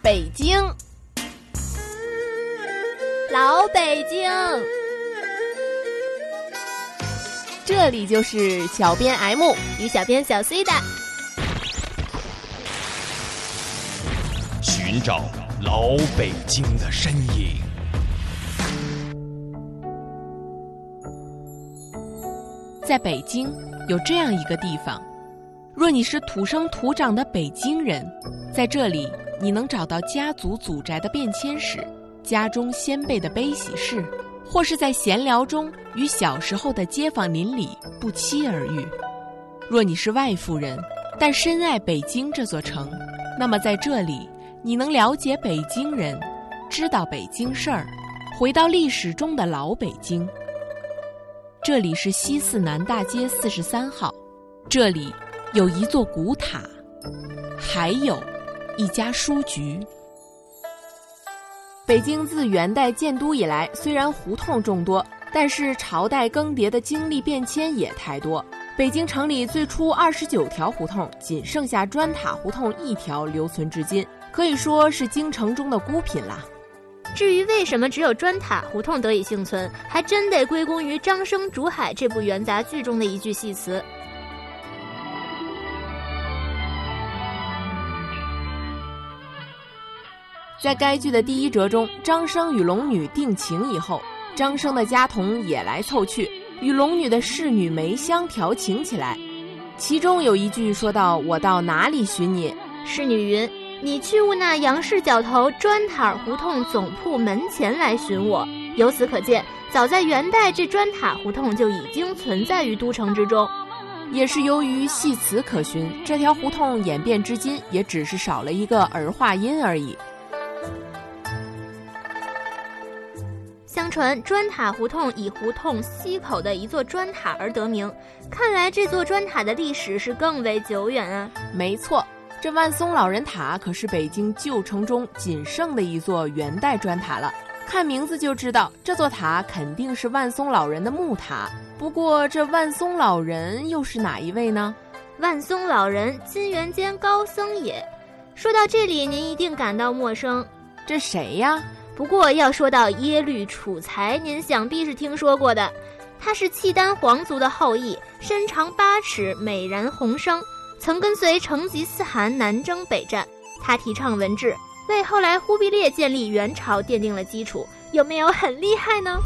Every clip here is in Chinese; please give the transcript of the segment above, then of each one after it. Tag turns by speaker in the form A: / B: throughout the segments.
A: 北京，
B: 老北京，
A: 这里就是小编 M
B: 与小编小 C 的。
C: 寻找老北京的身影。
A: 在北京有这样一个地方，若你是土生土长的北京人，在这里你能找到家族祖宅的变迁史，家中先辈的悲喜事，或是在闲聊中与小时候的街坊邻里不期而遇。若你是外府人，但深爱北京这座城，那么在这里你能了解北京人，知道北京事儿，回到历史中的老北京。这里是西四南大街四十三号，这里有一座古塔，还有一家书局。北京自元代建都以来，虽然胡同众多，但是朝代更迭的经历变迁也太多。北京城里最初二十九条胡同，仅剩下砖塔胡同一条留存至今，可以说是京城中的孤品啦。
B: 至于为什么只有砖塔胡同得以幸存，还真得归功于张生竹海这部元杂剧中的一句戏词。
A: 在该剧的第一折中，张生与龙女定情以后，张生的家童也来凑去，与龙女的侍女梅香调情起来。其中有一句说到：“我到哪里寻你？”
B: 侍女云。你去务那杨氏角头砖塔胡同总铺门前来寻我。由此可见，早在元代，这砖塔胡同就已经存在于都城之中。
A: 也是由于戏词可循，这条胡同演变至今，也只是少了一个儿化音而已。
B: 相传，砖塔胡同以胡同西口的一座砖塔而得名。看来，这座砖塔的历史是更为久远啊。
A: 没错。这万松老人塔可是北京旧城中仅剩的一座元代砖塔了。看名字就知道，这座塔肯定是万松老人的墓塔。不过，这万松老人又是哪一位呢？
B: 万松老人，金元间高僧也。说到这里，您一定感到陌生，
A: 这谁呀？
B: 不过要说到耶律楚材，您想必是听说过的。他是契丹皇族的后裔，身长八尺，美髯红生。曾跟随成吉思汗南征北战，他提倡文治，为后来忽必烈建立元朝奠定了基础。有没有很厉害呢？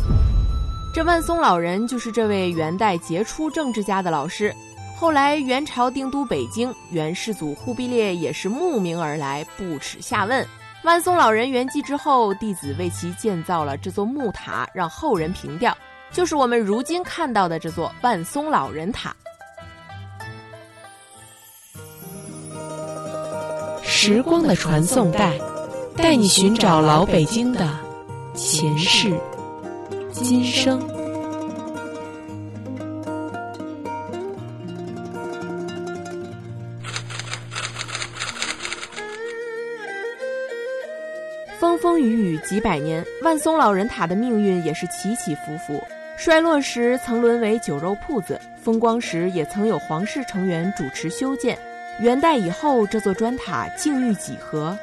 A: 这万松老人就是这位元代杰出政治家的老师。后来元朝定都北京，元世祖忽必烈也是慕名而来，不耻下问。万松老人圆寂之后，弟子为其建造了这座木塔，让后人凭吊，就是我们如今看到的这座万松老人塔。时光的传送带，带你寻找老北京的前世今生。风风雨雨几百年，万松老人塔的命运也是起起伏伏。衰落时曾沦为酒肉铺子，风光时也曾有皇室成员主持修建。元代以后，这座砖塔境遇几何？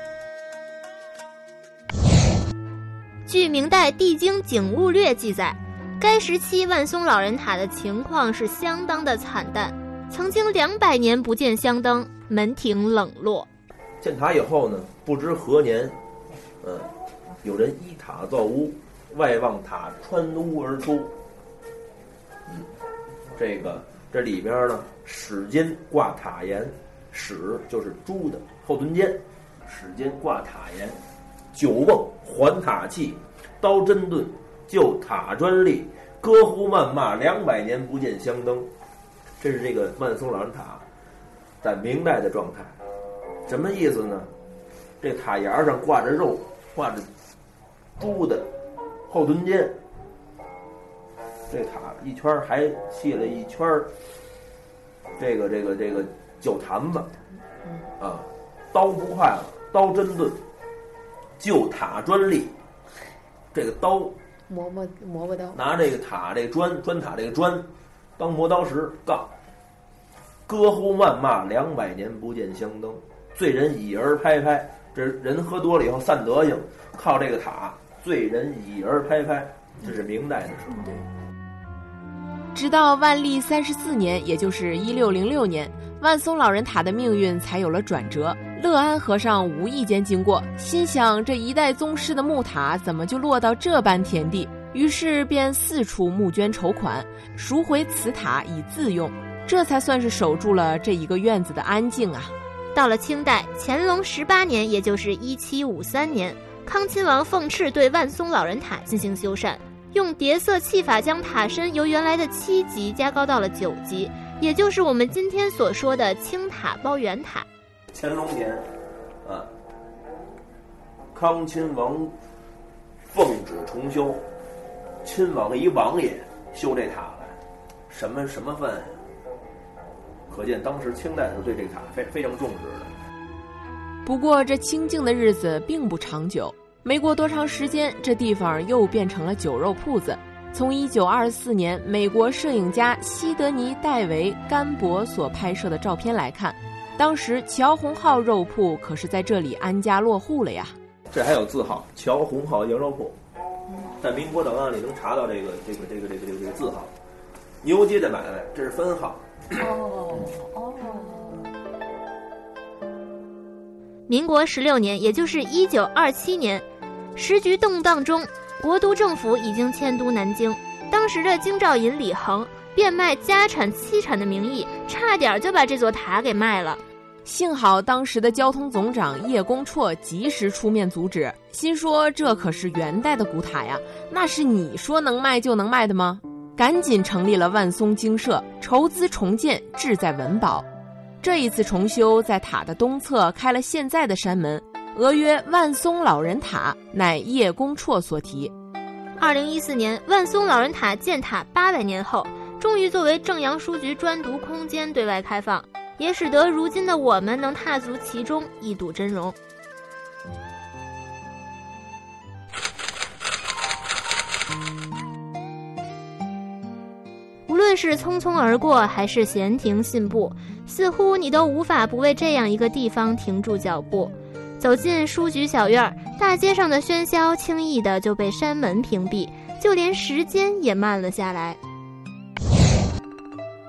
B: 据明代《帝京景物略》记载，该时期万松老人塔的情况是相当的惨淡，曾经两百年不见香灯，门庭冷落。
D: 建塔以后呢，不知何年，嗯，有人依塔造屋，外望塔穿屋而出。嗯，这个这里边呢，史间挂塔檐。史就是猪的后盾尖，史间挂塔檐，九瓮环塔器，刀针盾，就塔砖立，歌呼谩骂两百年不见香灯。这是这个万松老人塔在明代的状态，什么意思呢？这塔檐上挂着肉，挂着猪的后臀尖，这塔一圈还砌了一圈这个这个这个。酒坛子，啊，刀不坏了，刀真钝，就塔专利，这个刀
A: 磨磨磨磨刀，
D: 拿这个塔这个砖砖塔这个砖当磨刀石杠，歌呼谩骂两百年不见相灯，醉人以儿拍拍，这人喝多了以后散德行，靠这个塔醉人倚而拍拍，这是明代的时候。
A: 直到万历三十四年，也就是一六零六年，万松老人塔的命运才有了转折。乐安和尚无意间经过，心想这一代宗师的木塔怎么就落到这般田地？于是便四处募捐筹款，赎回此塔以自用，这才算是守住了这一个院子的安静啊。
B: 到了清代乾隆十八年，也就是一七五三年，康亲王奉敕对万松老人塔进行修缮，用叠色砌法将塔身由原来的七级加高到了九级，也就是我们今天所说的青塔包圆塔。
D: 乾隆年，啊，康亲王奉旨重修，亲王一王爷修这塔来，什么什么份？可见当时清代是对这个塔非非常重视的。
A: 不过这清静的日子并不长久，没过多长时间，这地方又变成了酒肉铺子。从一九二四年美国摄影家西德尼·戴维·甘博所拍摄的照片来看。当时乔红号肉铺可是在这里安家落户了呀。
D: 这还有字号“乔红号羊肉铺”，在民国档案里能查到这个这个这个这个这个这个字号。牛街的买卖，这是分号。哦哦。
B: 民国十六年，也就是一九二七年，时局动荡中，国都政府已经迁都南京。当时的京兆尹李恒变卖家产妻产的名义，差点就把这座塔给卖了。
A: 幸好当时的交通总长叶公绰及时出面阻止，心说这可是元代的古塔呀，那是你说能卖就能卖的吗？赶紧成立了万松精舍，筹资重建，志在文保。这一次重修，在塔的东侧开了现在的山门，俄曰万松老人塔，乃叶公绰所题。
B: 二零一四年，万松老人塔建塔八百年后，终于作为正阳书局专读空间对外开放。也使得如今的我们能踏足其中一睹真容。是匆匆而过，还是闲庭信步，似乎你都无法不为这样一个地方停住脚步。走进书局小院儿，大街上的喧嚣轻易的就被山门屏蔽，就连时间也慢了下来。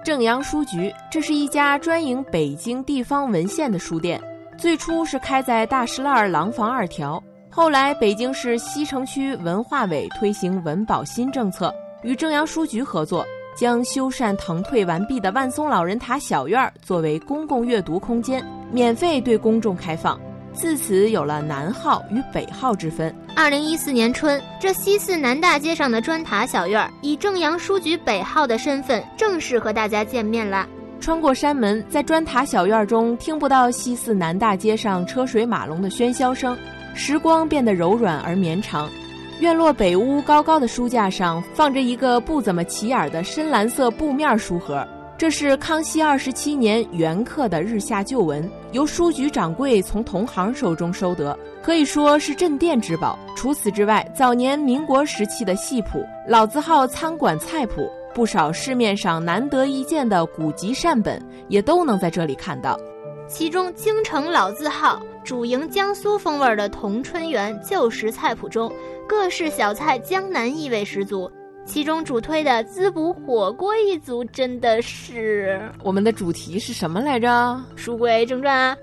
A: 正阳书局，这是一家专营北京地方文献的书店。最初是开在大石栏廊坊二条，后来北京市西城区文化委推行文保新政策，与正阳书局合作，将修缮腾退完毕的万松老人塔小院作为公共阅读空间，免费对公众开放。自此有了南号与北号之分。
B: 二零一四年春，这西四南大街上的砖塔小院以正阳书局北号的身份正式和大家见面了。
A: 穿过山门，在砖塔小院中听不到西四南大街上车水马龙的喧嚣声，时光变得柔软而绵长。院落北屋高高的书架上放着一个不怎么起眼的深蓝色布面书盒。这是康熙二十七年元刻的日下旧闻，由书局掌柜从同行手中收得，可以说是镇店之宝。除此之外，早年民国时期的戏谱、老字号餐馆菜谱，不少市面上难得一见的古籍善本，也都能在这里看到。
B: 其中，京城老字号、主营江苏风味的同春园旧时菜谱中，各式小菜江南意味十足。其中主推的滋补火锅一族真的是
A: 我们的主题是什么来着？
B: 书归正传啊，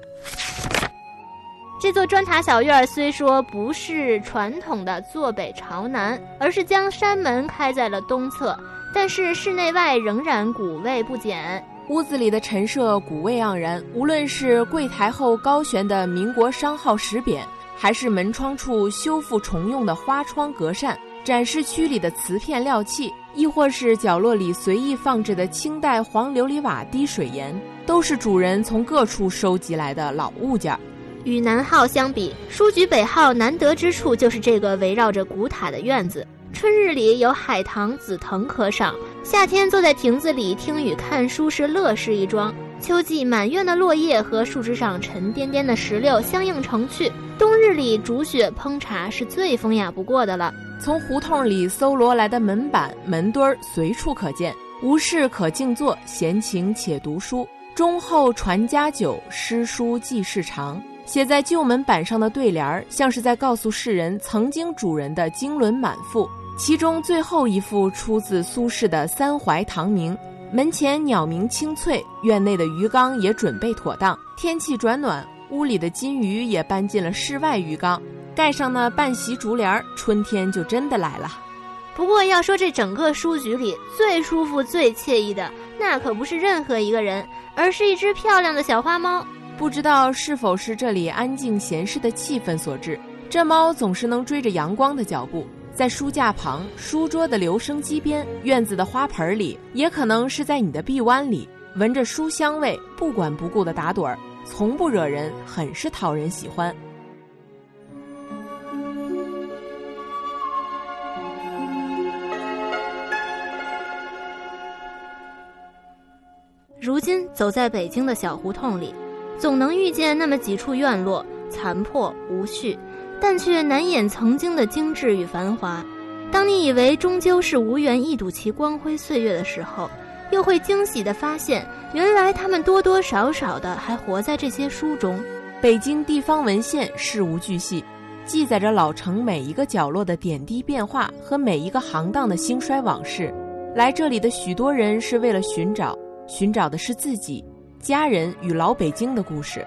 B: 这座砖塔小院虽说不是传统的坐北朝南，而是将山门开在了东侧，但是室内外仍然古味不减。
A: 屋子里的陈设古味盎然，无论是柜台后高悬的民国商号石匾，还是门窗处修复重用的花窗格扇。展示区里的瓷片料器，亦或是角落里随意放置的清代黄琉璃瓦滴水岩，都是主人从各处收集来的老物件。
B: 与南号相比，书局北号难得之处就是这个围绕着古塔的院子。春日里有海棠、紫藤可赏，夏天坐在亭子里听雨看书是乐事一桩。秋季满院的落叶和树枝上沉甸甸的石榴相映成趣，冬日里煮雪烹茶是最风雅不过的了。
A: 从胡同里搜罗来的门板、门墩儿随处可见，无事可静坐，闲情且读书。忠厚传家久，诗书继世长。写在旧门板上的对联儿，像是在告诉世人曾经主人的经纶满腹。其中最后一副出自苏轼的《三槐堂铭》，门前鸟鸣清脆，院内的鱼缸也准备妥当。天气转暖，屋里的金鱼也搬进了室外鱼缸，盖上那半席竹帘儿，春天就真的来了。
B: 不过要说这整个书局里最舒服、最惬意的，那可不是任何一个人，而是一只漂亮的小花猫。
A: 不知道是否是这里安静闲适的气氛所致，这猫总是能追着阳光的脚步，在书架旁、书桌的留声机边、院子的花盆里，也可能是在你的臂弯里，闻着书香味，不管不顾的打盹儿，从不惹人，很是讨人喜欢。
B: 如今走在北京的小胡同里。总能遇见那么几处院落，残破无序，但却难掩曾经的精致与繁华。当你以为终究是无缘一睹其光辉岁月的时候，又会惊喜地发现，原来他们多多少少的还活在这些书中。
A: 北京地方文献事无巨细，记载着老城每一个角落的点滴变化和每一个行当的兴衰往事。来这里的许多人是为了寻找，寻找的是自己。家人与老北京的故事。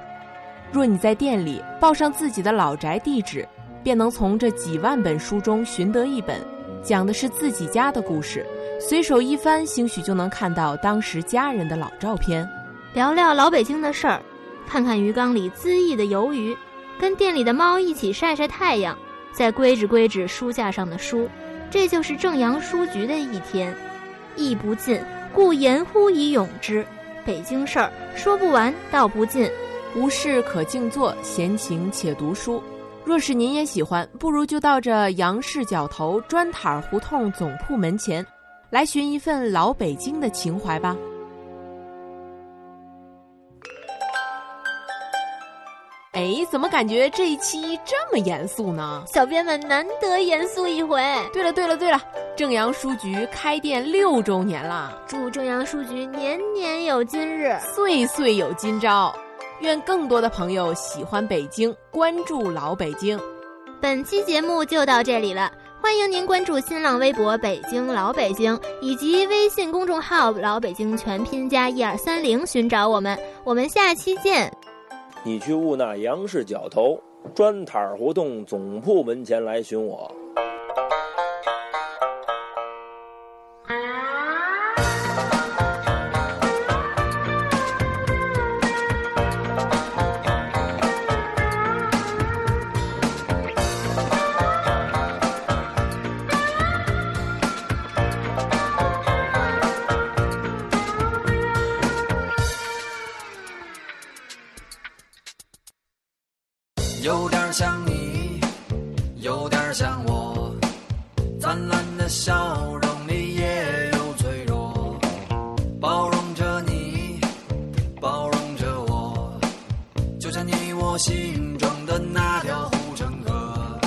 A: 若你在店里报上自己的老宅地址，便能从这几万本书中寻得一本，讲的是自己家的故事。随手一翻，兴许就能看到当时家人的老照片，
B: 聊聊老北京的事儿，看看鱼缸里恣意的游鱼，跟店里的猫一起晒晒太阳，再归置归置书架上的书。这就是正阳书局的一天。意不尽，故言乎以咏之。北京事儿说不完道不尽，
A: 无事可静坐，闲情且读书。若是您也喜欢，不如就到这杨氏角头砖塔胡同总铺门前，来寻一份老北京的情怀吧。哎，怎么感觉这一期这么严肃呢？
B: 小编们难得严肃一回。
A: 对了对了对了，正阳书局开店六周年了，
B: 祝正阳书局年年有今日，
A: 岁岁有今朝。愿更多的朋友喜欢北京，关注老北京。
B: 本期节目就到这里了，欢迎您关注新浪微博“北京老北京”以及微信公众号“老北京全拼加一二三零”，寻找我们。我们下期见。
D: 你去务那杨氏角头砖塔胡同总铺门前来寻我。
E: 有点像我灿烂的笑容里也有脆弱包容着你包容着我就像你我心中的那条护城河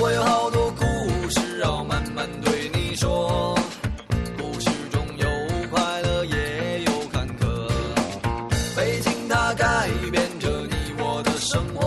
E: 我有好多故事要慢慢对你说故事中有快乐也有坎坷。北京它改变着你我的生活